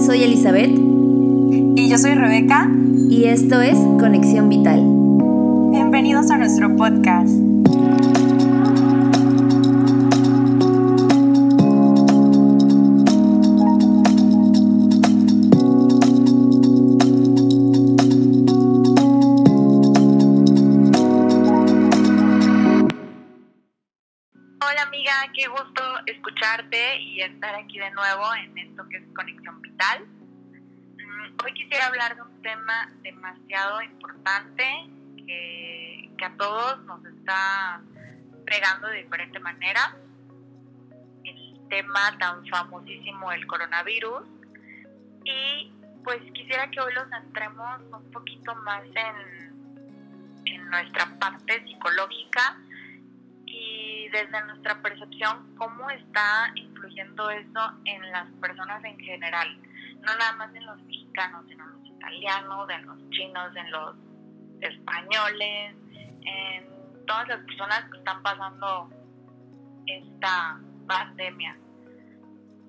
soy Elizabeth. Y yo soy Rebeca. Y esto es Conexión Vital. Bienvenidos a nuestro podcast. Hola amiga, qué gusto escucharte y estar aquí de nuevo en esto que es Conexión Vital. Hoy quisiera hablar de un tema demasiado importante que, a todos nos está pegando de diferente manera. El tema tan famosísimo del coronavirus. Y pues quisiera que hoy lo centremos un poquito más en nuestra parte psicológica y desde nuestra percepción, cómo está influyendo eso en las personas en general, no nada más en los mexicanos, sino en los italianos, en los chinos, en los españoles, en todas las personas que están pasando esta pandemia.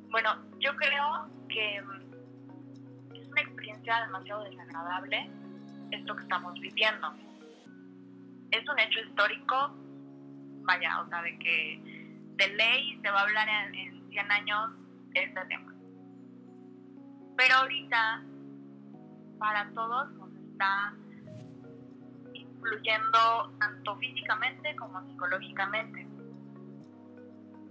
Bueno, yo creo que es una experiencia demasiado desagradable esto que estamos viviendo. Es un hecho histórico vaya, o sea, de que de ley se va a hablar en, en 100 años este tema. Pero ahorita, para todos nos está influyendo tanto físicamente como psicológicamente.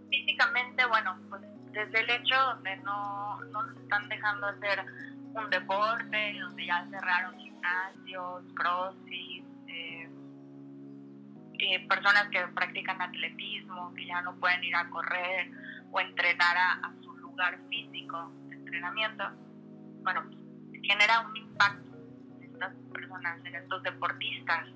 Físicamente, bueno, pues desde el hecho donde no, no nos están dejando hacer un deporte, donde ya cerraron gimnasios, crossfit, eh, eh, personas que practican atletismo, que ya no pueden ir a correr o entrenar a, a su lugar físico de entrenamiento, bueno, genera un impacto en estas personas, en estos deportistas.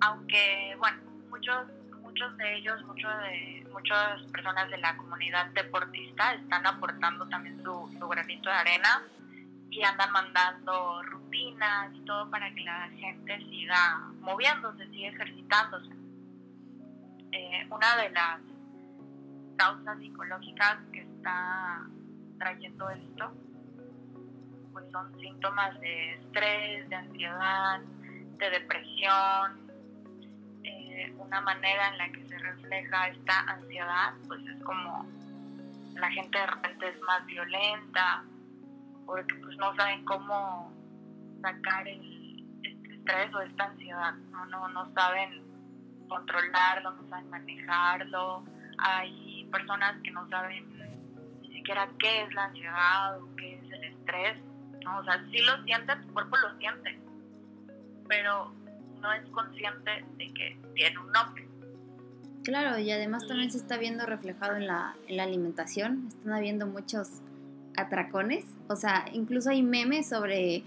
Aunque, bueno, muchos, muchos de ellos, muchos de, muchas personas de la comunidad deportista están aportando también su, su granito de arena y andan mandando rutinas y todo para que la gente siga moviéndose, siga ejercitándose. Eh, una de las causas psicológicas que está trayendo esto pues son síntomas de estrés, de ansiedad, de depresión. Eh, una manera en la que se refleja esta ansiedad pues es como la gente de repente es más violenta, porque pues no saben cómo sacar el, este estrés o esta ansiedad, no, no, no saben controlarlo, no saben manejarlo. Hay personas que no saben siquiera qué es la ansiedad o qué es el estrés. ¿no? O sea, sí lo siente, tu cuerpo lo siente, pero no es consciente de que tiene un nombre. Claro, y además también se está viendo reflejado en la, en la alimentación. Están habiendo muchos atracones. O sea, incluso hay memes sobre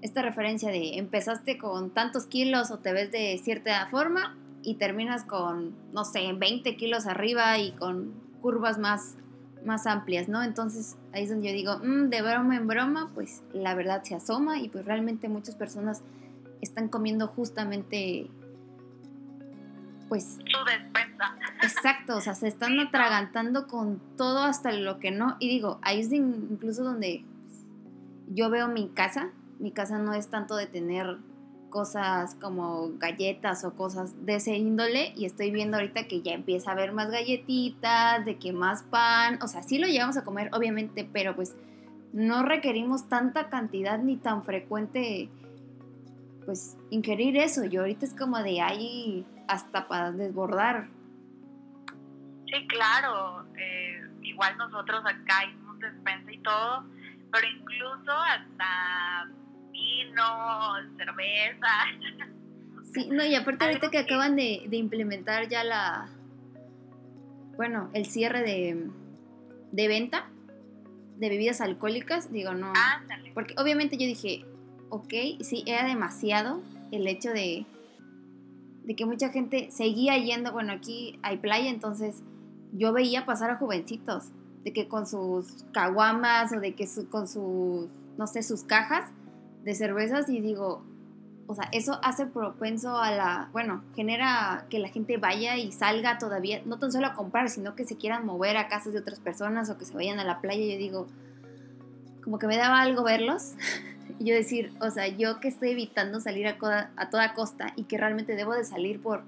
esta referencia de empezaste con tantos kilos o te ves de cierta forma y terminas con, no sé, 20 kilos arriba y con curvas más, más amplias, ¿no? Entonces ahí es donde yo digo, mm, de broma en broma, pues la verdad se asoma y pues realmente muchas personas están comiendo justamente, pues... Su despensa. Exacto, o sea, se están atragantando con todo hasta lo que no. Y digo, ahí es incluso donde yo veo mi casa. Mi casa no es tanto de tener cosas como galletas o cosas de ese índole y estoy viendo ahorita que ya empieza a haber más galletitas, de que más pan, o sea, sí lo llevamos a comer obviamente, pero pues no requerimos tanta cantidad ni tan frecuente pues ingerir eso. Y ahorita es como de ahí hasta para desbordar. Sí, claro. Eh, igual nosotros acá hicimos despensa y todo, pero incluso hasta vino, cerveza. Sí, no, y aparte ahorita que que- acaban de, de implementar ya la, bueno, el cierre de, de venta de bebidas alcohólicas, digo, no, Ándale. porque obviamente yo dije, ok, sí, era demasiado el hecho de, de que mucha gente seguía yendo, bueno, aquí hay playa, entonces yo veía pasar a jovencitos, de que con sus caguamas o de que su- con sus, no sé, sus cajas de cervezas y digo, o sea, eso hace propenso a la, bueno, genera que la gente vaya y salga todavía, no tan solo a comprar, sino que se quieran mover a casas de otras personas o que se vayan a la playa. Yo digo, como que me daba algo verlos. y yo decir, o sea, yo que estoy evitando salir a, a toda costa y que realmente debo de salir por,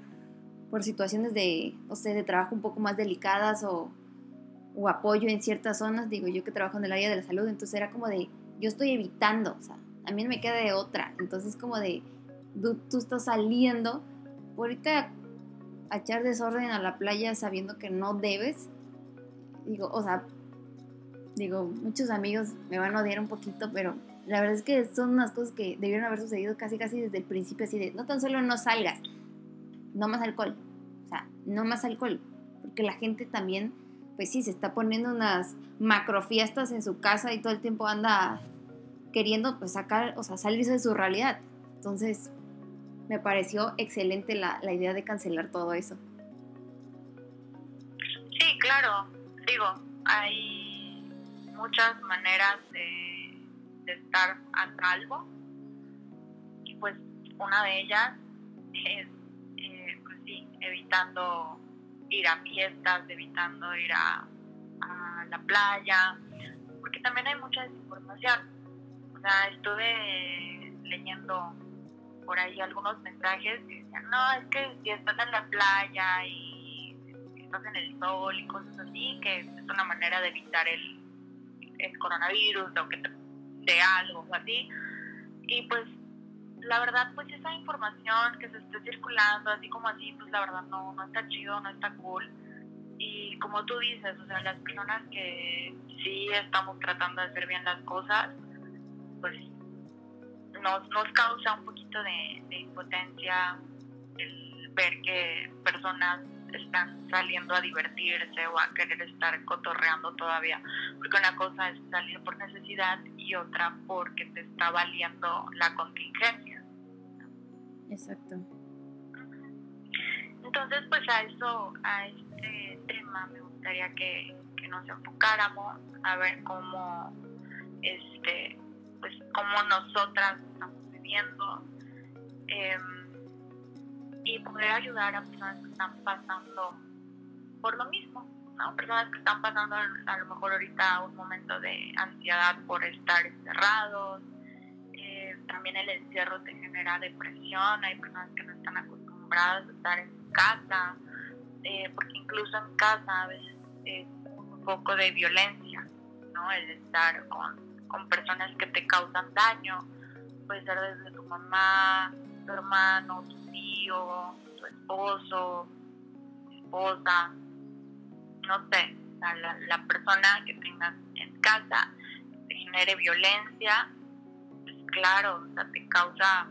por situaciones de, no sé, de trabajo un poco más delicadas o, o apoyo en ciertas zonas, digo, yo que trabajo en el área de la salud, entonces era como de, yo estoy evitando, o sea, a mí no me queda de otra, entonces como de, tú, tú estás saliendo, ahorita a echar desorden a la playa sabiendo que no debes, digo, o sea, digo, muchos amigos me van a odiar un poquito, pero la verdad es que son unas cosas que debieron haber sucedido casi casi desde el principio, así de, no tan solo no salgas, no más alcohol, o sea, no más alcohol, porque la gente también, pues sí, se está poniendo unas macrofiestas en su casa y todo el tiempo anda queriendo pues sacar, o sea, salirse de su realidad. Entonces, me pareció excelente la, la idea de cancelar todo eso. Sí, claro, digo, hay muchas maneras de, de estar a salvo y pues una de ellas es, eh, pues sí, evitando ir a fiestas, evitando ir a, a la playa, porque también hay mucha desinformación. Estuve leyendo por ahí algunos mensajes que decían, no, es que si estás en la playa y estás en el sol y cosas así, que es una manera de evitar el, el coronavirus o que te dé algo o así. Y pues la verdad, pues esa información que se esté circulando, así como así, pues la verdad no, no está chido, no está cool. Y como tú dices, o sea, las personas que sí estamos tratando de hacer bien las cosas, pues nos, nos causa un poquito de, de impotencia el ver que personas están saliendo a divertirse o a querer estar cotorreando todavía, porque una cosa es salir por necesidad y otra porque te está valiendo la contingencia. Exacto. Entonces, pues a eso, a este tema me gustaría que, que nos enfocáramos a ver cómo, este, pues cómo nosotras estamos viviendo. Eh, y poder ayudar a personas que están pasando por lo mismo, ¿no? Personas que están pasando a lo mejor ahorita un momento de ansiedad por estar encerrados, eh, también el encierro te genera depresión, hay personas que no están acostumbradas a estar en casa, eh, porque incluso en casa a veces es un poco de violencia, ¿no? El estar con, con personas que te causan daño, puede ser desde tu mamá, tu hermano, tu tío, tu esposo, tu esposa, no sé, la, la persona que tengas en casa te genere violencia, pues claro, o sea, te causa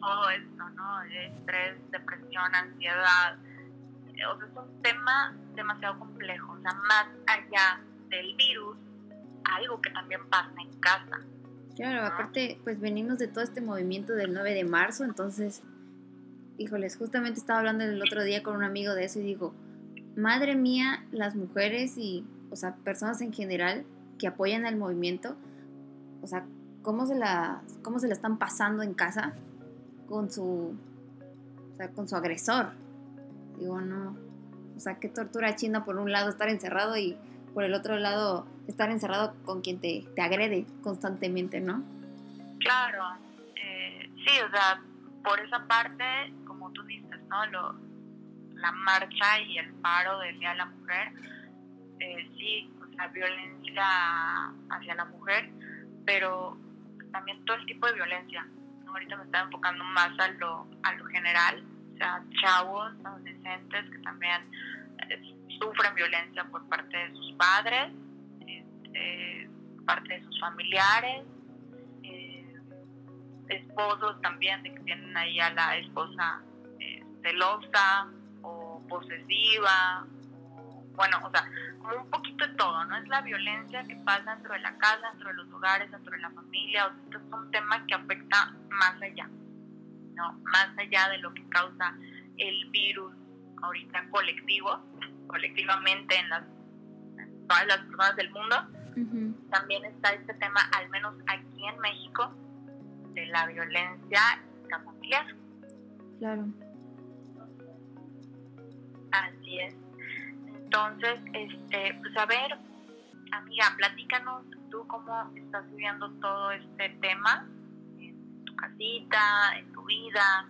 todo esto, ¿no? Estrés, depresión, ansiedad. O sea, es un tema demasiado complejo, o sea, más allá del virus, algo que también pasa en casa. Claro, aparte, pues venimos de todo este movimiento del 9 de marzo, entonces, híjoles, justamente estaba hablando el otro día con un amigo de eso y digo, madre mía, las mujeres y, o sea, personas en general que apoyan al movimiento, o sea, cómo se la, cómo se la están pasando en casa con su, o sea, con su agresor. Digo, no, o sea, qué tortura china por un lado estar encerrado y por el otro lado estar encerrado con quien te, te agrede constantemente, ¿no? Claro, eh, sí, o sea, por esa parte, como tú dices, ¿no? Lo, la marcha y el paro del Día de la Mujer, eh, sí, o sea, violencia hacia la mujer, pero también todo el tipo de violencia. Ahorita me está enfocando más a lo, a lo general, o sea, chavos, adolescentes que también sufren violencia por parte de sus padres, este, parte de sus familiares, eh, esposos también, de que tienen ahí a la esposa eh, celosa o posesiva, bueno, o sea, como un poquito de todo, ¿no? Es la violencia que pasa dentro de la casa, dentro de los hogares, dentro de la familia, o sea, esto es un tema que afecta más allá, ¿no? Más allá de lo que causa el virus ahorita colectivo, colectivamente en, las, en todas las personas del mundo, también está este tema, al menos aquí en México, de la violencia intrafamiliar. Claro. Así es. Entonces, este, pues a ver, amiga, platícanos ¿tú cómo estás viviendo todo este tema en tu casita, en tu vida?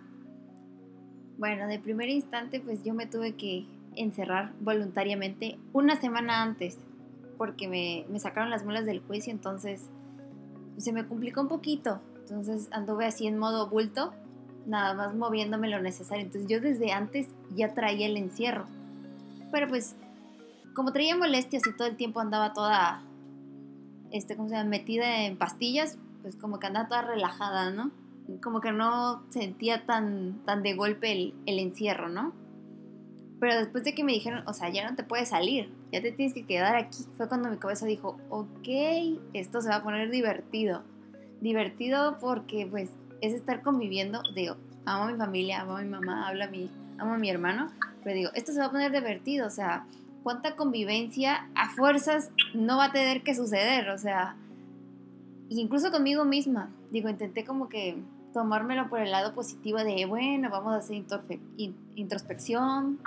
Bueno, de primer instante, pues yo me tuve que encerrar voluntariamente una semana antes, porque me, me sacaron las muelas del juicio, entonces se me complicó un poquito. Entonces anduve así en modo bulto, nada más moviéndome lo necesario. Entonces yo desde antes ya traía el encierro. Pero pues, como traía molestias y todo el tiempo andaba toda, este, ¿cómo se llama? Metida en pastillas, pues como que andaba toda relajada, ¿no? Como que no sentía tan, tan de golpe el, el encierro, ¿no? Pero después de que me dijeron, o sea, ya no te puedes salir, ya te tienes que quedar aquí, fue cuando mi cabeza dijo, ok, esto se va a poner divertido. Divertido porque pues es estar conviviendo, digo, amo a mi familia, amo a mi mamá, hablo a mi, amo a mi hermano, pero digo, esto se va a poner divertido, o sea, cuánta convivencia a fuerzas no va a tener que suceder, o sea, incluso conmigo misma, digo, intenté como que tomármelo por el lado positivo de, bueno, vamos a hacer introspección,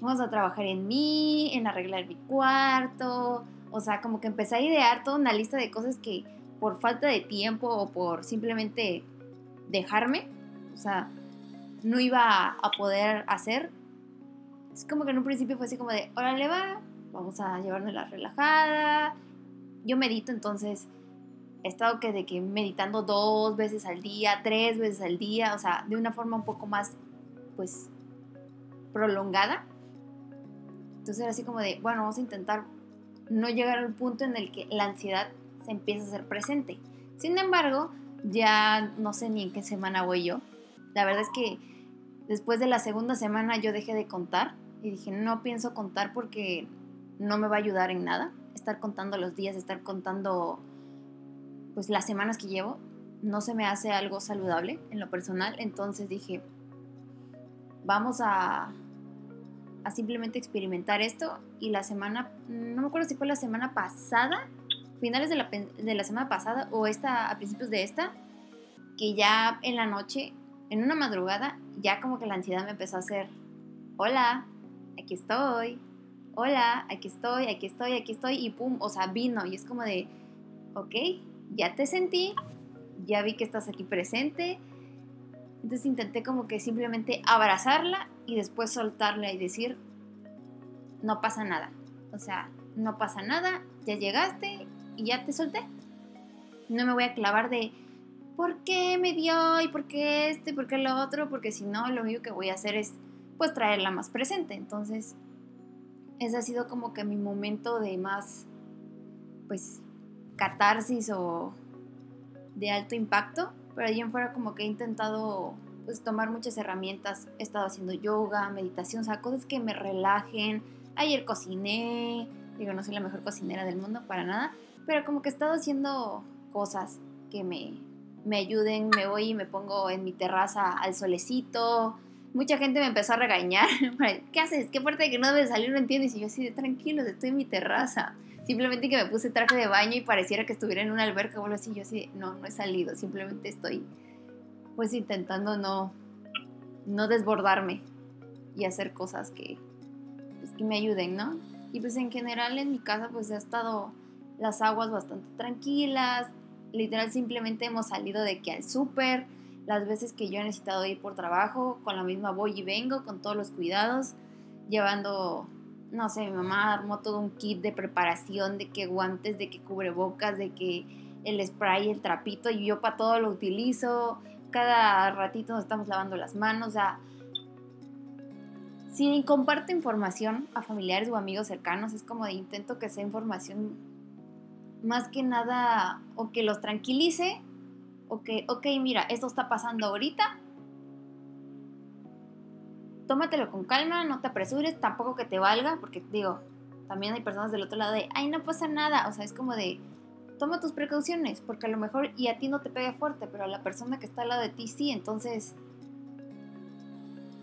vamos a trabajar en mí, en arreglar mi cuarto, o sea, como que empecé a idear toda una lista de cosas que por falta de tiempo o por simplemente dejarme, o sea, no iba a poder hacer. Es como que en un principio fue así como de, órale va, vamos a la relajada. Yo medito, entonces he estado que de que meditando dos veces al día, tres veces al día, o sea, de una forma un poco más, pues, prolongada. Entonces era así como de, bueno, vamos a intentar no llegar al punto en el que la ansiedad se empieza a hacer presente. Sin embargo, ya no sé ni en qué semana voy yo. La verdad es que después de la segunda semana yo dejé de contar y dije, no pienso contar porque no me va a ayudar en nada. Estar contando los días, estar contando pues las semanas que llevo, no se me hace algo saludable en lo personal. Entonces dije, vamos a simplemente experimentar esto y la semana, no me acuerdo si fue la semana pasada, finales de la, de la semana pasada o esta, a principios de esta, que ya en la noche, en una madrugada, ya como que la ansiedad me empezó a hacer, hola, aquí estoy, hola, aquí estoy, aquí estoy, aquí estoy, y pum, o sea, vino y es como de, ok, ya te sentí, ya vi que estás aquí presente, entonces intenté como que simplemente abrazarla y después soltarla y decir, no pasa nada. O sea, no pasa nada, ya llegaste y ya te solté. No me voy a clavar de por qué me dio y por qué este por qué lo otro, porque si no, lo único que voy a hacer es pues traerla más presente. Entonces, ese ha sido como que mi momento de más, pues, catarsis o de alto impacto pero allí en fuera como que he intentado pues tomar muchas herramientas, he estado haciendo yoga, meditación, o sea, cosas que me relajen. Ayer cociné, digo, no soy la mejor cocinera del mundo para nada, pero como que he estado haciendo cosas que me, me ayuden, me voy y me pongo en mi terraza al solecito. Mucha gente me empezó a regañar, ¿qué haces? ¿Qué parte de que no debes salir no entiendes? Y yo así de estoy en mi terraza. Simplemente que me puse traje de baño y pareciera que estuviera en una alberca o algo así. Yo así, no, no he salido. Simplemente estoy pues intentando no, no desbordarme y hacer cosas que, pues, que me ayuden, ¿no? Y pues en general en mi casa pues ha estado las aguas bastante tranquilas. Literal simplemente hemos salido de que al súper, las veces que yo he necesitado ir por trabajo, con la misma voy y vengo, con todos los cuidados, llevando no sé, mi mamá armó todo un kit de preparación, de que guantes, de que cubrebocas, de que el spray, el trapito, y yo para todo lo utilizo. Cada ratito nos estamos lavando las manos, o sea, si comparto información a familiares o amigos cercanos, es como de intento que sea información más que nada o que los tranquilice o que, ok, mira, esto está pasando ahorita, tómatelo con calma, no te apresures, tampoco que te valga, porque digo, también hay personas del otro lado de, ay, no pasa nada, o sea, es como de, toma tus precauciones, porque a lo mejor y a ti no te pega fuerte, pero a la persona que está al lado de ti sí, entonces,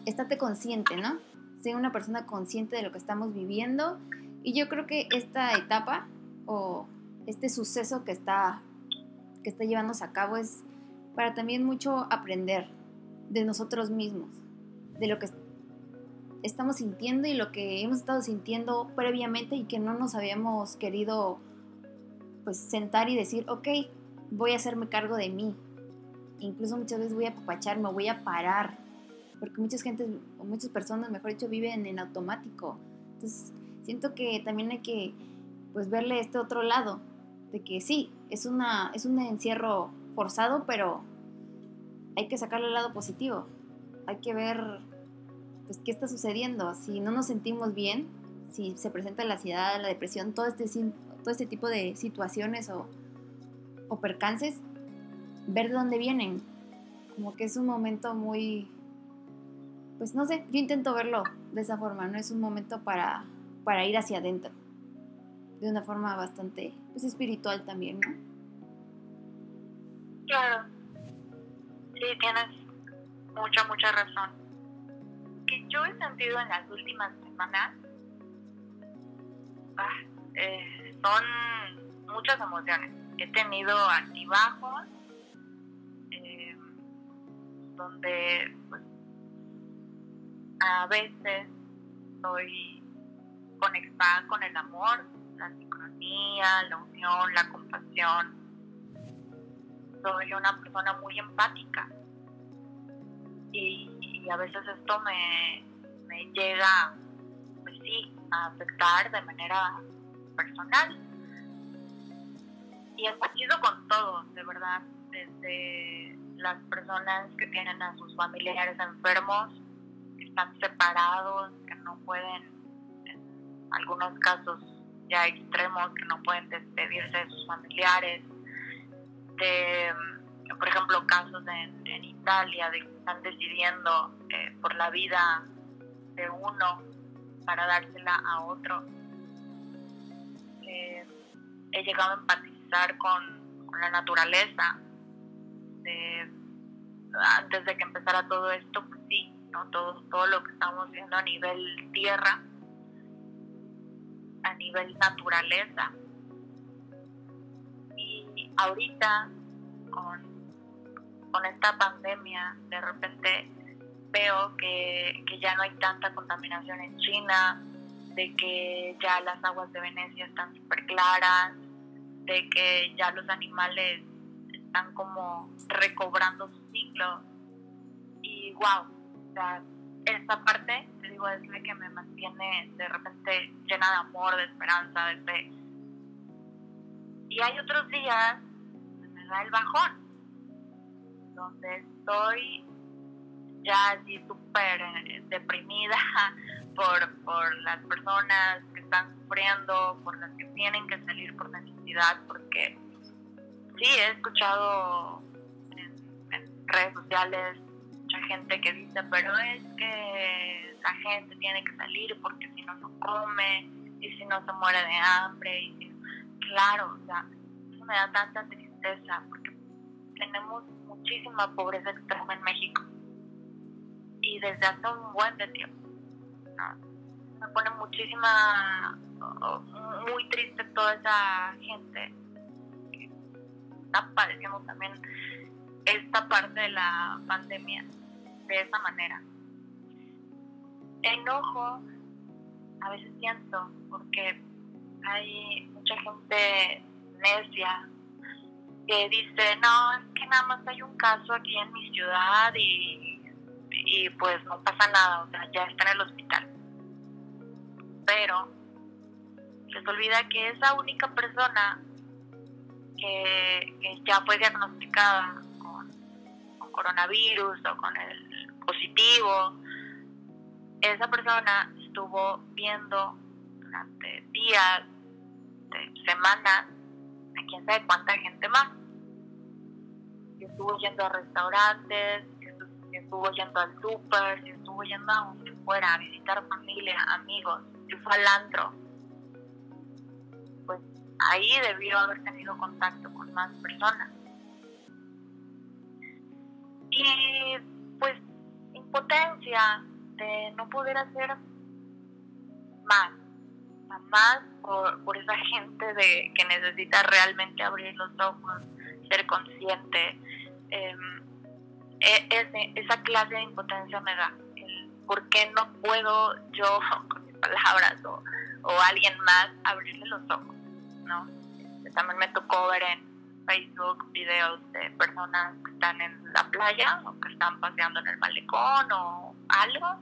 estate consciente, ¿no? Sé una persona consciente de lo que estamos viviendo y yo creo que esta etapa o este suceso que está, que está llevándose a cabo es para también mucho aprender de nosotros mismos, de lo que estamos sintiendo y lo que hemos estado sintiendo previamente y que no nos habíamos querido pues sentar y decir, ok, voy a hacerme cargo de mí. Incluso muchas veces voy a apapacharme, voy a parar, porque muchas gente, o muchas personas, mejor dicho, viven en automático. Entonces, siento que también hay que pues verle este otro lado, de que sí, es, una, es un encierro forzado, pero hay que sacarle el lado positivo. Hay que ver pues, qué está sucediendo. Si no nos sentimos bien, si se presenta la ansiedad, la depresión, todo este, todo este tipo de situaciones o, o percances, ver de dónde vienen. Como que es un momento muy, pues no sé, yo intento verlo de esa forma, no es un momento para, para ir hacia adentro, de una forma bastante, pues espiritual también, ¿no? Claro, sí, tienes mucha, mucha razón. Que yo he sentido en las últimas semanas ah, eh, son muchas emociones. He tenido altibajos, eh, donde pues, a veces estoy conectada con el amor, la sincronía, la unión, la compasión. Soy una persona muy empática y, a veces esto me, me llega, pues sí, a afectar de manera personal. Y he sido con todo, de verdad, desde las personas que tienen a sus familiares enfermos, que están separados, que no pueden, en algunos casos ya extremos, que no pueden despedirse de sus familiares, de, por ejemplo, casos en, Italia de que están decidiendo eh, por la vida de uno para dársela a otro. Eh, he llegado a empatizar con, la naturaleza. antes de que empezara todo esto, pues sí, ¿no? todo, todo lo que estamos viendo a nivel tierra, a nivel naturaleza. Y ahorita, con, con esta pandemia, de repente veo que, ya no hay tanta contaminación en China, de que ya las aguas de Venecia están súper claras, de que ya los animales están como recobrando su ciclo. Y wow, o esta parte, te digo, es la que me mantiene de repente llena de amor, de esperanza, de fe. Y hay otros días me da el bajón, donde estoy ya así súper eh, deprimida por, por las personas que están sufriendo, por las que tienen que salir por necesidad, porque sí, he escuchado en, redes sociales mucha gente que dice, pero es que la gente tiene que salir porque si no, no come, y si no se muere de hambre, y claro, o sea, eso me da tanta tristeza, porque tenemos muchísima pobreza extrema en México y desde hace un buen de tiempo. Me pone muchísima, muy triste toda esa gente que está padeciendo también esta parte de la pandemia de esa manera. Enojo, a veces siento, porque hay mucha gente necia que dice, no, es que nada más hay un caso aquí en mi ciudad y y pues no pasa nada, o sea, ya está en el hospital. Pero les olvida que esa única persona que, ya fue diagnosticada con, coronavirus o con el positivo, esa persona estuvo viendo durante días, semanas, quién sabe cuánta gente más. Y estuvo yendo a restaurantes, si estuvo yendo al súper, si estuvo yendo a donde fuera, a visitar familia, amigos, si fue al pues ahí debió haber tenido contacto con más personas. Y pues impotencia de no poder hacer más, más por, por esa gente de que necesita realmente abrir los ojos, ser consciente. Eh, e, esa clase de impotencia me da. ¿Por qué no puedo yo, con mis palabras o, alguien más, abrirle los ojos? ¿no? también me tocó ver en Facebook videos de personas que están en la playa o que están paseando en el malecón o algo.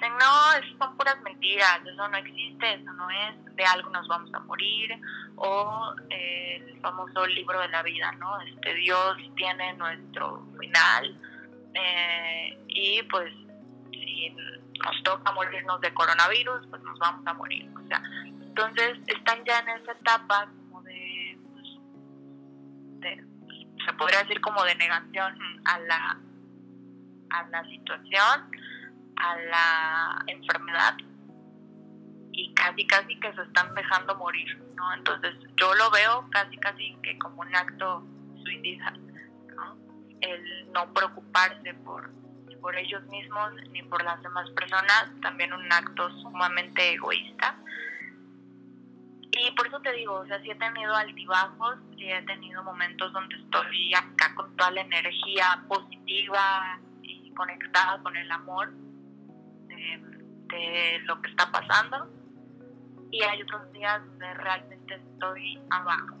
Dicen, no, eso son puras mentiras, eso no existe, eso no es, de algo nos vamos a morir, o eh, el famoso libro de la vida, ¿no? Este Dios tiene nuestro final, eh, y pues si nos toca morirnos de coronavirus, pues nos vamos a morir. O sea, entonces están ya en esa etapa como de, pues, se podría decir como de negación a la, a la situación, a la enfermedad y casi casi que se están dejando morir, ¿no? Entonces yo lo veo casi casi que como un acto suicida, ¿no? El no preocuparse por por ellos mismos ni por las demás personas, también un acto sumamente egoísta. Y por eso te digo, o sea, sí he tenido altibajos, sí he tenido momentos donde estoy acá con toda la energía positiva y conectada con el amor de, lo que está pasando. Y hay otros días donde realmente estoy abajo,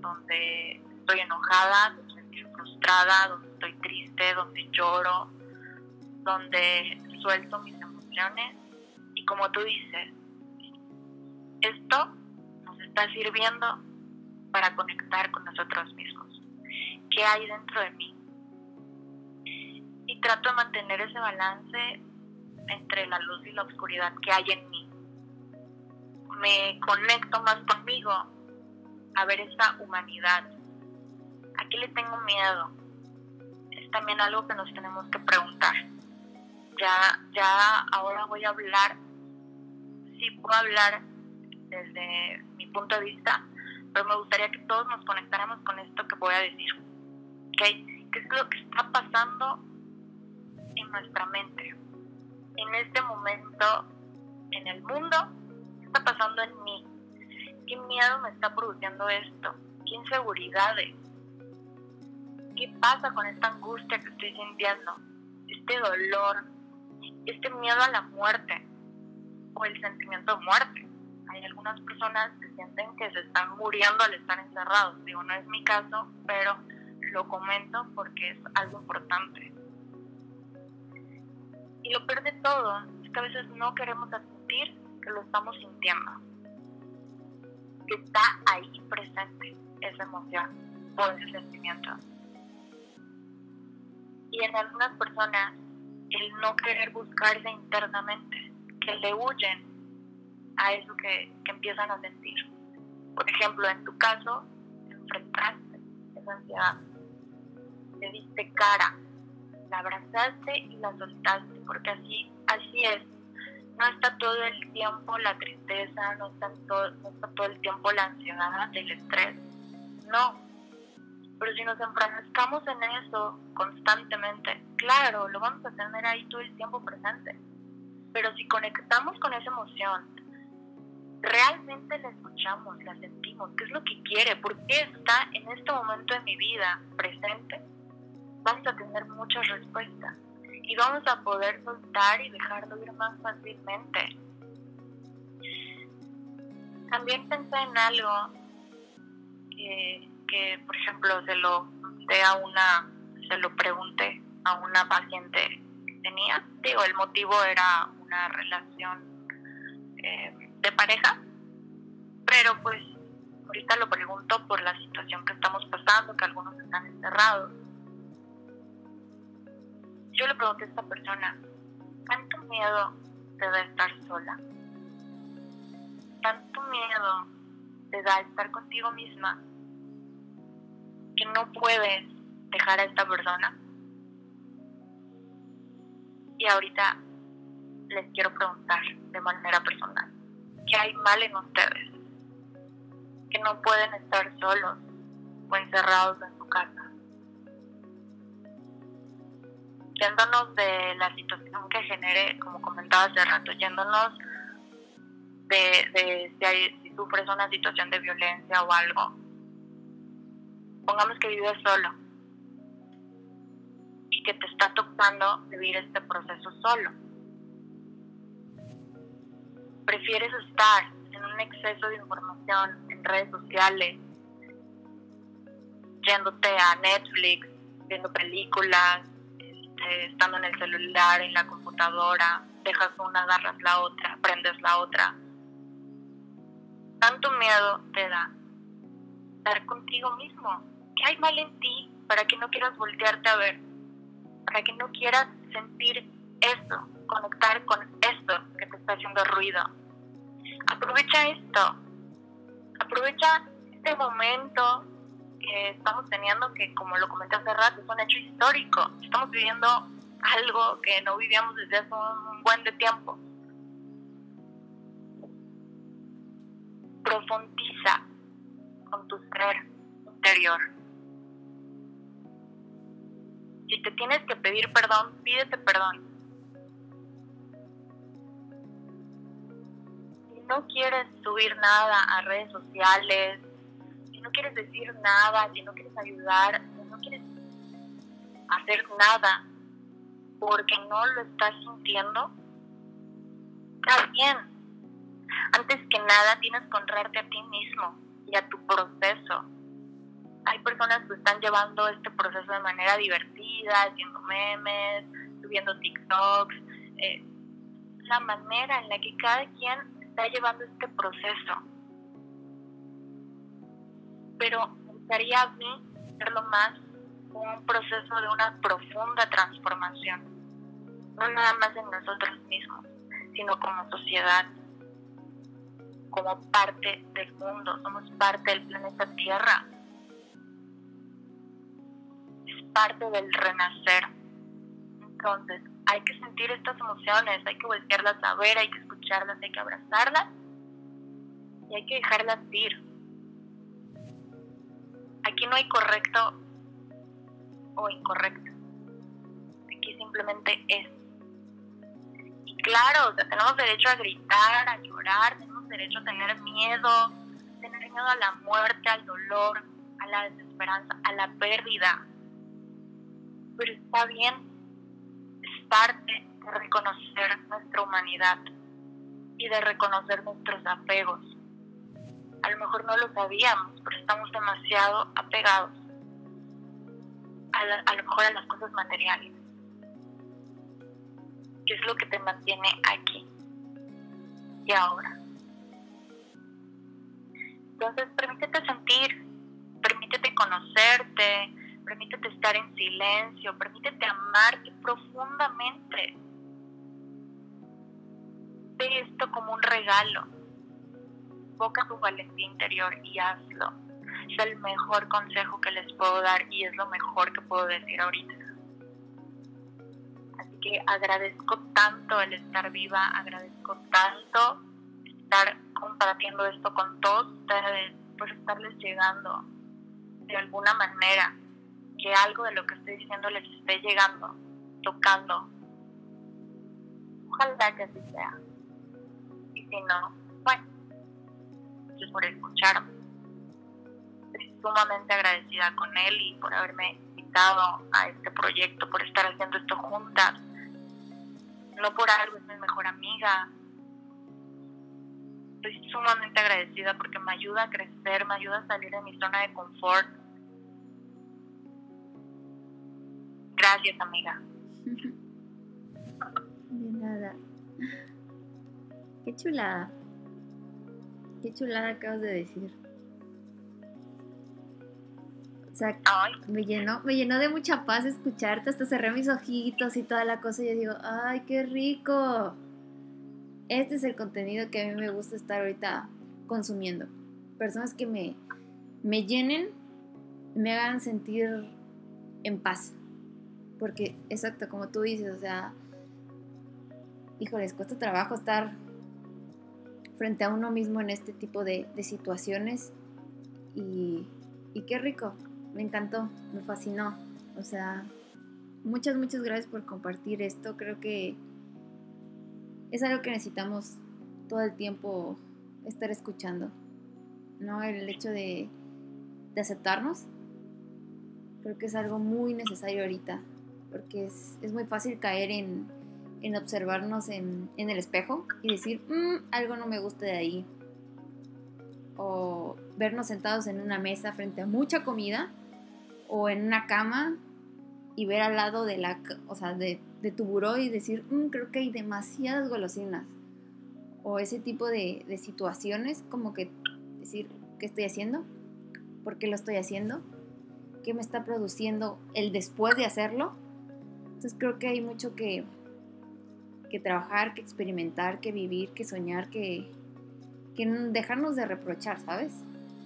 donde estoy enojada, donde estoy frustrada, donde estoy triste, donde lloro, donde suelto mis emociones y como tú dices, esto nos está sirviendo para conectar con nosotros mismos. ¿Qué hay dentro de mí? Y trato de mantener ese balance entre la luz y la oscuridad que hay en mí. Me conecto más conmigo a ver esa humanidad. ¿A qué le tengo miedo? Es también algo que nos tenemos que preguntar ya, ya ahora voy a hablar, sí puedo hablar desde mi punto de vista, pero me gustaría que todos nos conectáramos con esto que voy a decir. ¿Okay? ¿Qué es lo que está pasando en nuestra mente? En este momento, en el mundo, ¿qué está pasando en mí? ¿Qué miedo me está produciendo esto? ¿Qué inseguridades? ¿Qué pasa con esta angustia que estoy sintiendo? Este dolor, este miedo a la muerte o el sentimiento de muerte. Hay algunas personas que sienten que se están muriendo al estar encerrados. Digo, no es mi caso, pero lo comento porque es algo importante. Y lo peor de todo es que a veces no queremos admitir que lo estamos sintiendo. Que está ahí presente esa emoción o ese sentimiento. Y en algunas personas el no querer buscarse internamente, que le huyen a eso que, empiezan a sentir. Por ejemplo, en tu caso, enfrentaste esa ansiedad, le diste cara, abrazaste y la soltaste, porque así, así es. No está todo el tiempo la tristeza, no está todo, no está todo el tiempo la ansiedad, el estrés. No, pero si nos enfrascamos en eso constantemente, claro, lo vamos a tener ahí todo el tiempo presente. Pero si conectamos con esa emoción, realmente la escuchamos, la sentimos, qué es lo que quiere, por qué está en este momento de mi vida presente, vamos a tener muchas respuestas y vamos a poder soltar y dejarlo ir más fácilmente. También pensé en algo que que, por ejemplo, se lo de a una, se lo pregunté a una paciente que tenía. Digo, el motivo era una relación eh, de pareja, pero pues ahorita lo pregunto por la situación que estamos pasando, que algunos están encerrados. Yo le pregunté a esta persona, ¿tanto miedo te da estar sola? ¿Tanto miedo te da estar contigo misma que no puedes dejar a esta persona. Y ahorita les quiero preguntar de manera personal, ¿qué hay mal en ustedes? Que no pueden estar solos o encerrados en su casa. Yéndonos de la situación que genere, como comentaba hace rato, yéndonos de, de si, hay, si sufres una situación de violencia o algo, pongamos que vives solo y que te está tocando vivir este proceso solo. Prefieres estar en un exceso de información en redes sociales, yéndote a Netflix, viendo películas, este, estando en el celular, en la computadora, dejas una, agarras la otra, prendes la otra. Tanto miedo te da estar contigo mismo. ¿Qué hay mal en ti para que no quieras voltearte a ver? Para que no quieras sentir esto, conectar con esto que te está haciendo ruido. Aprovecha esto. Aprovecha este momento que estamos teniendo, que como lo comenté hace rato, es un hecho histórico. Estamos viviendo algo que no vivíamos desde hace un buen de tiempo. Profundiza con tu ser interior. Si te tienes que pedir perdón, pídete perdón. Si no quieres subir nada a redes sociales, si no quieres decir nada, si no quieres ayudar, si no quieres hacer nada porque no lo estás sintiendo, está bien. Antes que nada tienes que honrarte a ti mismo y a tu proceso. Hay personas que están llevando este proceso de manera divertida, haciendo memes, subiendo TikToks. Eh, la manera en la que cada quien está llevando este proceso. Pero me gustaría a mí verlo más como un proceso de una profunda transformación. No nada más en nosotros mismos, sino como sociedad como parte del mundo, somos parte del planeta Tierra. Es parte del renacer. Entonces, hay que sentir estas emociones, hay que voltearlas a ver, hay que escucharlas, hay que abrazarlas y hay que dejarlas ir. Aquí no hay correcto o incorrecto. Aquí simplemente es. Y claro, tenemos derecho a gritar, a llorar, derecho a tener miedo, tener miedo a la muerte, al dolor, a la desesperanza, a la pérdida. Pero está bien, es parte de reconocer nuestra humanidad y de reconocer nuestros apegos. A lo mejor no lo sabíamos, pero estamos demasiado apegados a, a lo mejor a las cosas materiales. ¿Qué es lo que te mantiene aquí y ahora? Entonces, permítete sentir, permítete conocerte, permítete estar en silencio, permítete amarte profundamente. Ve esto como un regalo. Boca tu valentía interior y hazlo. Es el mejor consejo que les puedo dar y es lo mejor que puedo decir ahorita. Así que agradezco tanto el estar viva, agradezco tanto estar compartiendo esto con todos ustedes, por estarles llegando de alguna manera, que algo de lo que estoy diciendo les esté llegando, tocando. Ojalá que así sea. Y si no, gracias por escucharme. Estoy sumamente agradecida con él y por haberme invitado a este proyecto, por estar haciendo esto juntas. No por algo, es mi mejor amiga, estoy sumamente agradecida porque me ayuda a crecer, me ayuda a salir de mi zona de confort. Gracias, amiga. De nada. Qué chulada. Qué chulada acabas de decir. O sea, me llenó, me llenó de mucha paz escucharte, hasta cerré mis ojitos y toda la cosa y yo digo, ay, qué rico este es el contenido que a mí me gusta estar ahorita consumiendo. Personas que me, me llenen, me hagan sentir en paz. Porque, exacto, como tú dices, o sea, híjoles, cuesta trabajo estar frente a uno mismo en este tipo de, situaciones. Y, y qué rico, me encantó, me fascinó. O sea, muchas, muchas gracias por compartir esto. Creo que es algo que necesitamos todo el tiempo estar escuchando, ¿no? El hecho de, aceptarnos, creo que es algo muy necesario ahorita, porque es, muy fácil caer en, observarnos en, el espejo y decir, mm, algo no me gusta de ahí. o vernos sentados en una mesa frente a mucha comida o en una cama y ver al lado de la, o sea, de, tu buró y decir, mm, creo que hay demasiadas golosinas. O ese tipo de, de situaciones, como que decir, ¿qué estoy haciendo? ¿Por qué lo estoy haciendo? ¿Qué me está produciendo el después de hacerlo? Entonces creo que hay mucho que, que trabajar, que experimentar, que vivir, que soñar, que, que dejarnos de reprochar, ¿sabes?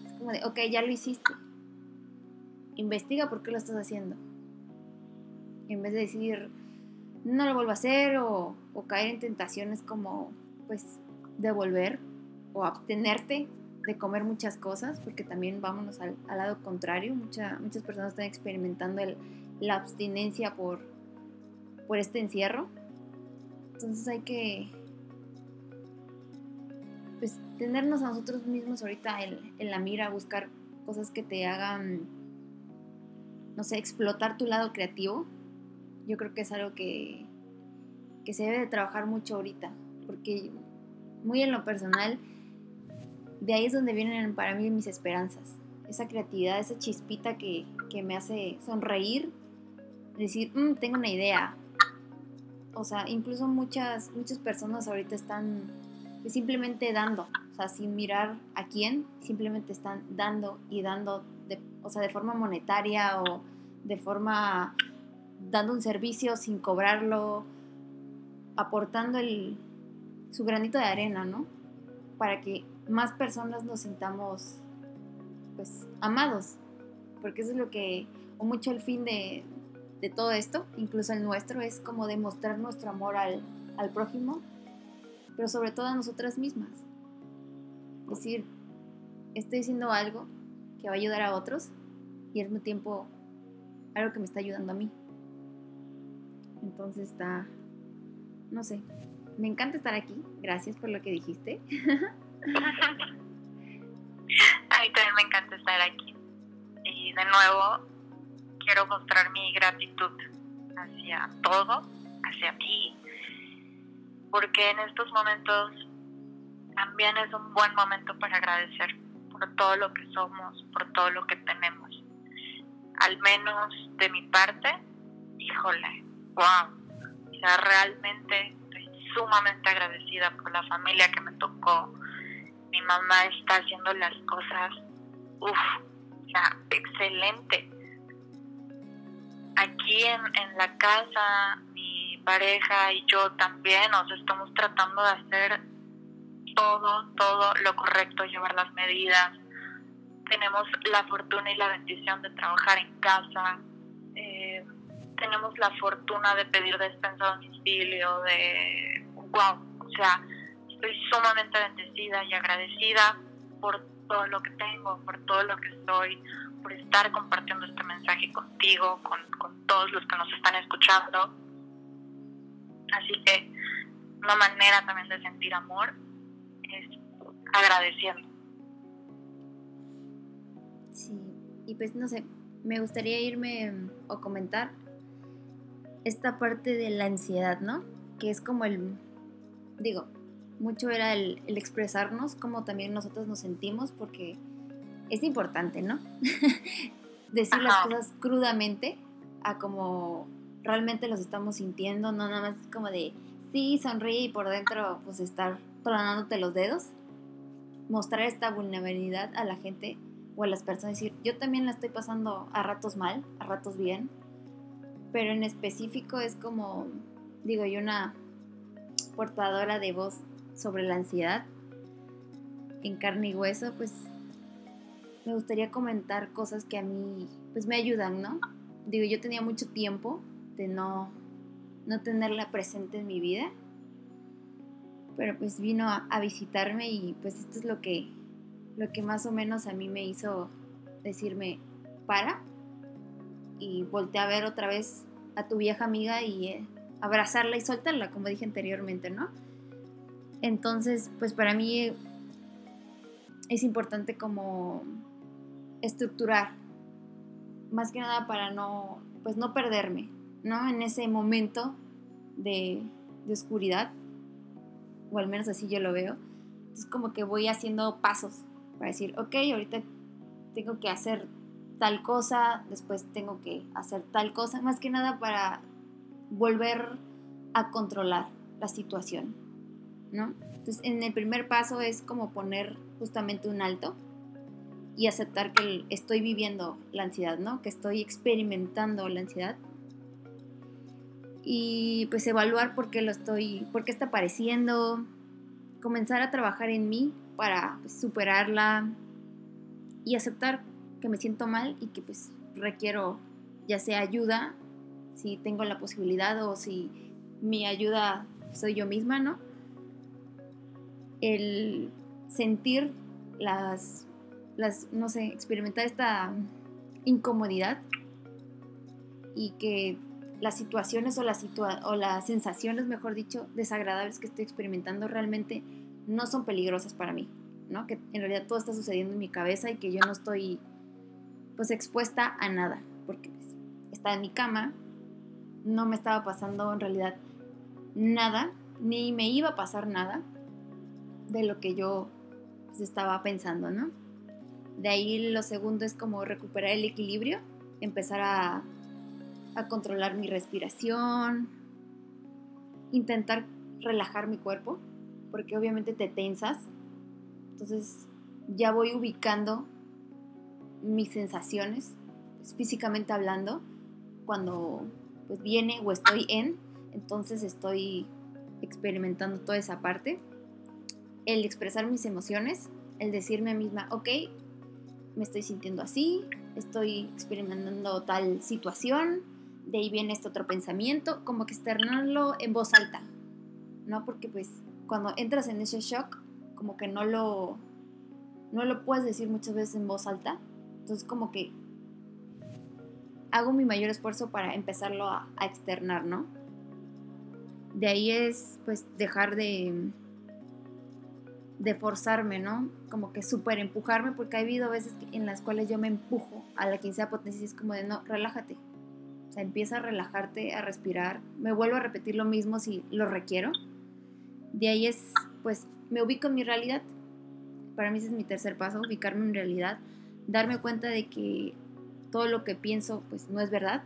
Es como de, ok, ya lo hiciste. Investiga por qué lo estás haciendo en vez de decir, no lo vuelvo a hacer o, caer en tentaciones como, pues, devolver o abstenerte de comer muchas cosas, porque también vámonos al, lado contrario, muchas personas están experimentando la abstinencia por, por este encierro. Entonces hay que pues, tenernos a nosotros mismos ahorita en, la mira, buscar cosas que te hagan, no sé, explotar tu lado creativo yo creo que es algo que, que se debe de trabajar mucho ahorita, porque muy en lo personal, de ahí es donde vienen para mí mis esperanzas, esa creatividad, esa chispita que, que me hace sonreír, decir, mm, tengo una idea. O sea, incluso muchas, muchas personas ahorita están simplemente dando, o sea, sin mirar a quién, simplemente están dando y dando, de, o sea, de forma monetaria o de forma dando un servicio sin cobrarlo, aportando el, su granito de arena, ¿no? Para que más personas nos sintamos, pues, amados. Porque eso es lo que, o mucho el fin de, de todo esto, incluso el nuestro, es como demostrar nuestro amor al, al prójimo, pero sobre todo a nosotras mismas. Decir, estoy haciendo algo que va a ayudar a otros y al mismo tiempo algo que me está ayudando a mí. Entonces está, no sé, me encanta estar aquí. Gracias por lo que dijiste. a mí también me encanta estar aquí. Y de nuevo, quiero mostrar mi gratitud hacia todo, hacia ti, porque en estos momentos también es un buen momento para agradecer por todo lo que somos, por todo lo que tenemos. Al menos de mi parte, híjole, wow, o sea, realmente estoy sumamente agradecida por la familia que me tocó. Mi mamá está haciendo las cosas, uff, o sea, excelente. Aquí en, en la casa, mi pareja y yo también nos estamos tratando de hacer todo, todo lo correcto, llevar las medidas. Tenemos la fortuna y la bendición de trabajar en casa. Eh, tenemos la fortuna de pedir despensa a domicilio, de wow, o sea, estoy sumamente bendecida y agradecida por todo lo que tengo, por todo lo que soy, por estar compartiendo este mensaje contigo, con, todos los que nos están escuchando. Así que una manera también de sentir amor es agradeciendo. Sí, y pues no sé, me gustaría irme o comentar esta parte de la ansiedad, ¿no? Que es como el, digo, mucho era el, expresarnos como también nosotros nos sentimos, porque es importante, ¿no? Decir las cosas crudamente a como realmente los estamos sintiendo, no nada más como de, sí, sonríe y por dentro pues estar tronándote los dedos. Mostrar esta vulnerabilidad a la gente o a las personas, decir, yo también la estoy pasando a ratos mal, a ratos bien, pero en específico es como, digo yo, una portadora de voz sobre la ansiedad en carne y hueso, pues me gustaría comentar cosas que a mí pues me ayudan, ¿no? Digo, yo tenía mucho tiempo de no, no tenerla presente en mi vida, pero pues vino a, visitarme y pues esto es lo que, lo que más o menos a mí me hizo decirme, para, y volteé a ver otra vez a tu vieja amiga y eh, abrazarla y soltarla, como dije anteriormente, ¿no? Entonces, pues para mí es importante como estructurar, más que nada para no, pues no perderme, ¿no? En ese momento de, de oscuridad, o al menos así yo lo veo. Es como que voy haciendo pasos para decir, ok, ahorita tengo que hacer tal cosa, después tengo que hacer tal cosa, más que nada para volver a controlar la situación, ¿no? Entonces, en el primer paso es como poner justamente un alto y aceptar que estoy viviendo la ansiedad, ¿no? Que estoy experimentando la ansiedad. Y pues evaluar por qué lo estoy, por qué está apareciendo, comenzar a trabajar en mí para pues, superarla y aceptar que me siento mal y que pues requiero ya sea ayuda, si tengo la posibilidad o si mi ayuda soy yo misma, ¿no? El sentir las, las no sé, experimentar esta incomodidad y que las situaciones o las, o las sensaciones, mejor dicho, desagradables que estoy experimentando realmente no son peligrosas para mí, ¿no? Que en realidad todo está sucediendo en mi cabeza y que yo no estoy pues expuesta a nada, porque pues, estaba en mi cama, no me estaba pasando en realidad nada, ni me iba a pasar nada de lo que yo pues, estaba pensando, ¿no? De ahí lo segundo es como recuperar el equilibrio, empezar a, a controlar mi respiración, intentar relajar mi cuerpo, porque obviamente te tensas, entonces ya voy ubicando mis sensaciones, pues, físicamente hablando, cuando pues viene o estoy en, entonces estoy experimentando toda esa parte. El expresar mis emociones, el decirme a mí misma, ok, me estoy sintiendo así, estoy experimentando tal situación, de ahí viene este otro pensamiento, como que externarlo en voz alta, ¿no? Porque pues cuando entras en ese shock, como que no lo, no lo puedes decir muchas veces en voz alta, entonces como que hago mi mayor esfuerzo para empezarlo a, externar, ¿no? De ahí es pues dejar de, de forzarme, ¿no? Como que súper empujarme, porque ha habido veces en las cuales yo me empujo a la quince potencia y es como de, no, relájate. O sea, empieza a relajarte, a respirar. Me vuelvo a repetir lo mismo si lo requiero. De ahí es, pues, me ubico en mi realidad. Para mí ese es mi tercer paso, ubicarme en realidad darme cuenta de que todo lo que pienso pues no es verdad,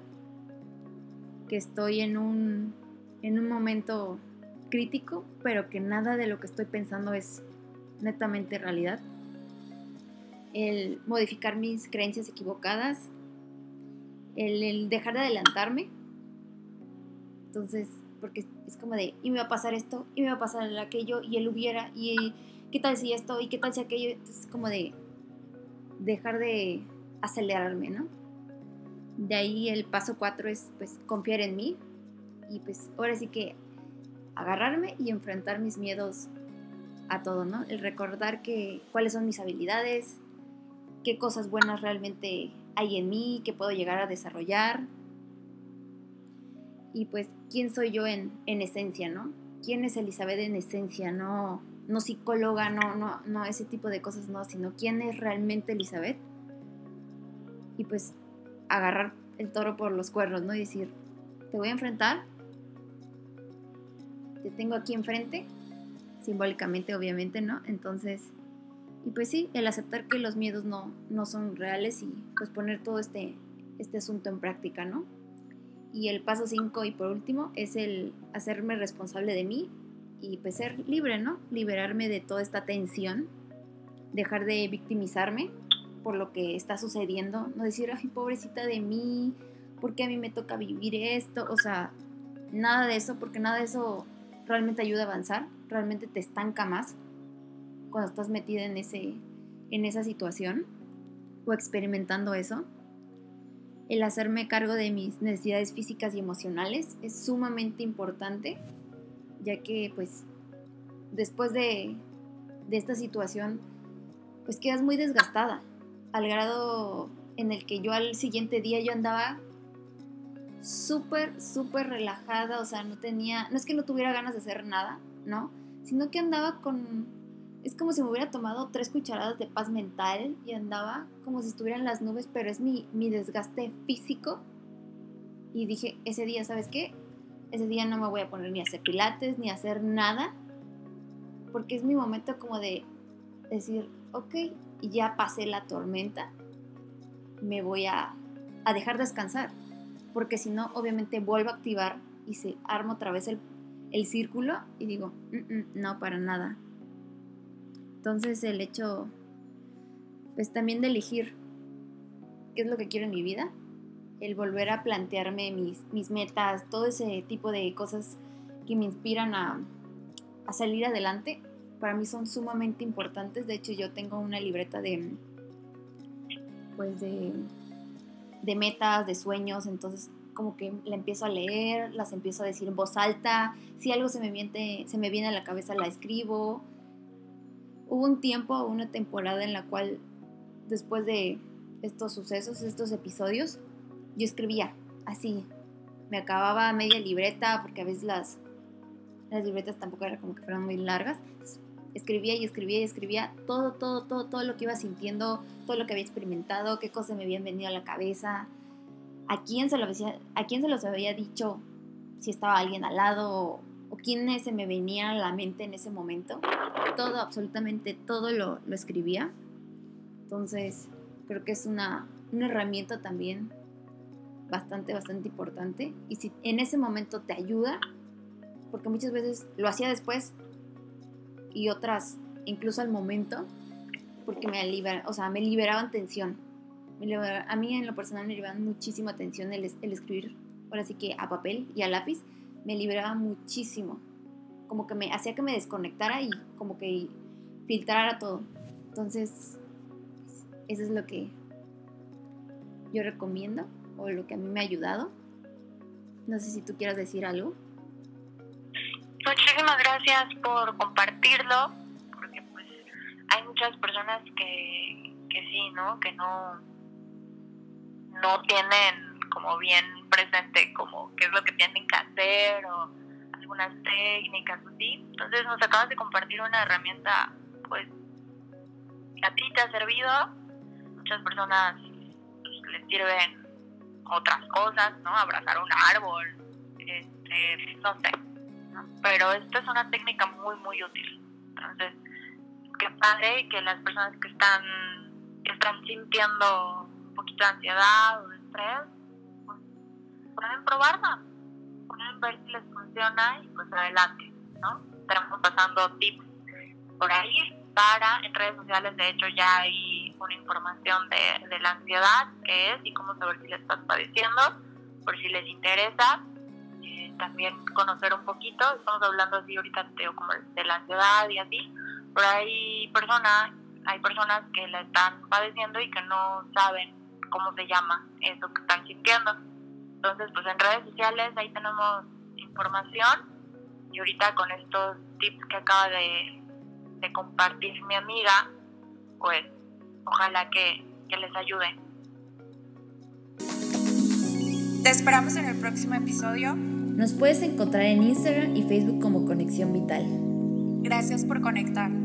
que estoy en un, en un momento crítico, pero que nada de lo que estoy pensando es netamente realidad. El modificar mis creencias equivocadas, el, dejar de adelantarme. Entonces, porque es como de, y me va a pasar esto, y me va a pasar aquello, y él hubiera, y qué tal si esto, y qué tal si aquello. Entonces, como de, dejar de acelerarme, ¿no? De ahí el paso cuatro es pues confiar en mí y pues ahora sí que agarrarme y enfrentar mis miedos a todo, ¿no? El recordar que cuáles son mis habilidades, qué cosas buenas realmente hay en mí, que puedo llegar a desarrollar y pues quién soy yo en, en esencia, ¿no? ¿Quién es Elizabeth en esencia? No, no psicóloga, no, no, no ese tipo de cosas, no, sino quién es realmente Elizabeth. Y pues agarrar el toro por los cuernos, ¿no? Y decir, te voy a enfrentar, te tengo aquí enfrente, simbólicamente obviamente, ¿no? Entonces, y pues sí, el aceptar que los miedos no, no son reales y pues poner todo este, este asunto en práctica, ¿no? Y el paso 5 y por último es el hacerme responsable de mí y pues ser libre, ¿no? Liberarme de toda esta tensión, dejar de victimizarme por lo que está sucediendo, no decir, ay, pobrecita de mí, ¿por qué a mí me toca vivir esto? O sea, nada de eso, porque nada de eso realmente ayuda a avanzar, realmente te estanca más cuando estás metida en, ese, en esa situación o experimentando eso. El hacerme cargo de mis necesidades físicas y emocionales es sumamente importante ya que pues después de, esta situación pues quedas muy desgastada, al grado en el que yo al siguiente día yo andaba súper, súper relajada, o sea, no tenía, no es que no tuviera ganas de hacer nada, ¿no? Sino que andaba con, es como si me hubiera tomado tres cucharadas de paz mental y andaba como si estuviera en las nubes, pero es mi, mi desgaste físico. Y dije, ese día, ¿sabes qué? ese día no me voy a poner ni a hacer pilates, ni a hacer nada, porque es mi momento como de decir, ok, ya pasé la tormenta, me voy a, a dejar descansar, porque si no, obviamente vuelvo a activar y se arma otra vez el, el círculo y digo, "Mm, mm, no, para nada. Entonces el hecho, pues también de elegir qué es lo que quiero en mi vida, el volver a plantearme mis, mis metas, todo ese tipo de cosas que me inspiran a, a salir adelante, para mí son sumamente importantes. De hecho, yo tengo una libreta de, pues de, de metas, de sueños, entonces como que la empiezo a leer, las empiezo a decir en voz alta, si algo se me viene, se me viene a la cabeza la escribo. Hubo un tiempo, una temporada en la cual después de estos sucesos, estos episodios, yo escribía así. Me acababa media libreta porque a veces las, las libretas tampoco eran como que muy largas. Escribía y escribía y escribía todo, todo, todo, todo lo que iba sintiendo, todo lo que había experimentado, qué cosas me habían venido a la cabeza, a quién se lo había, a quién se los había dicho, si estaba alguien al lado o quién se me venía a la mente en ese momento. Todo, absolutamente todo lo, lo escribía. Entonces, creo que es una, una herramienta también bastante, bastante importante. Y si en ese momento te ayuda, porque muchas veces lo hacía después y otras incluso al momento, porque me, libera, o sea, me liberaban tensión. Me a mí en lo personal me liberaban muchísima tensión el, el escribir, ahora sí que a papel y a lápiz, me liberaba muchísimo. Como que me hacía que me desconectara y como que filtrara todo. Entonces, eso es lo que yo recomiendo o lo que a mí me ha ayudado. No sé si tú quieras decir algo. Muchísimas gracias por compartirlo, porque pues hay muchas personas que, que sí, ¿no? Que no, no tienen como bien presente como qué es lo que tienen que hacer o algunas técnicas así. Entonces nos acabas de compartir una herramienta pues que a ti te ha servido, muchas personas pues, les sirven otras cosas, ¿no? Abrazar un árbol, este, no sé. Pero esta es una técnica muy muy útil. Entonces, qué padre que las personas que están que están sintiendo un poquito de ansiedad o de estrés, pues, pueden probarla, pueden ver si les funciona y pues adelante, ¿no? Estaremos pasando tips por ahí para, en redes sociales de hecho ya hay una información de, de la ansiedad, qué es y cómo saber si la estás padeciendo, por si les interesa, también conocer un poquito, estamos hablando así ahorita Teo, como de la ansiedad y así, pero hay personas, hay personas que la están padeciendo y que no saben cómo se llama eso que están sintiendo. Entonces, pues en redes sociales ahí tenemos información y ahorita con estos tips que acaba de, de compartir mi amiga, pues ojalá que, que les ayude. Te esperamos en el próximo episodio. Nos puedes encontrar en Instagram y Facebook como Conexión Vital. Gracias por conectar.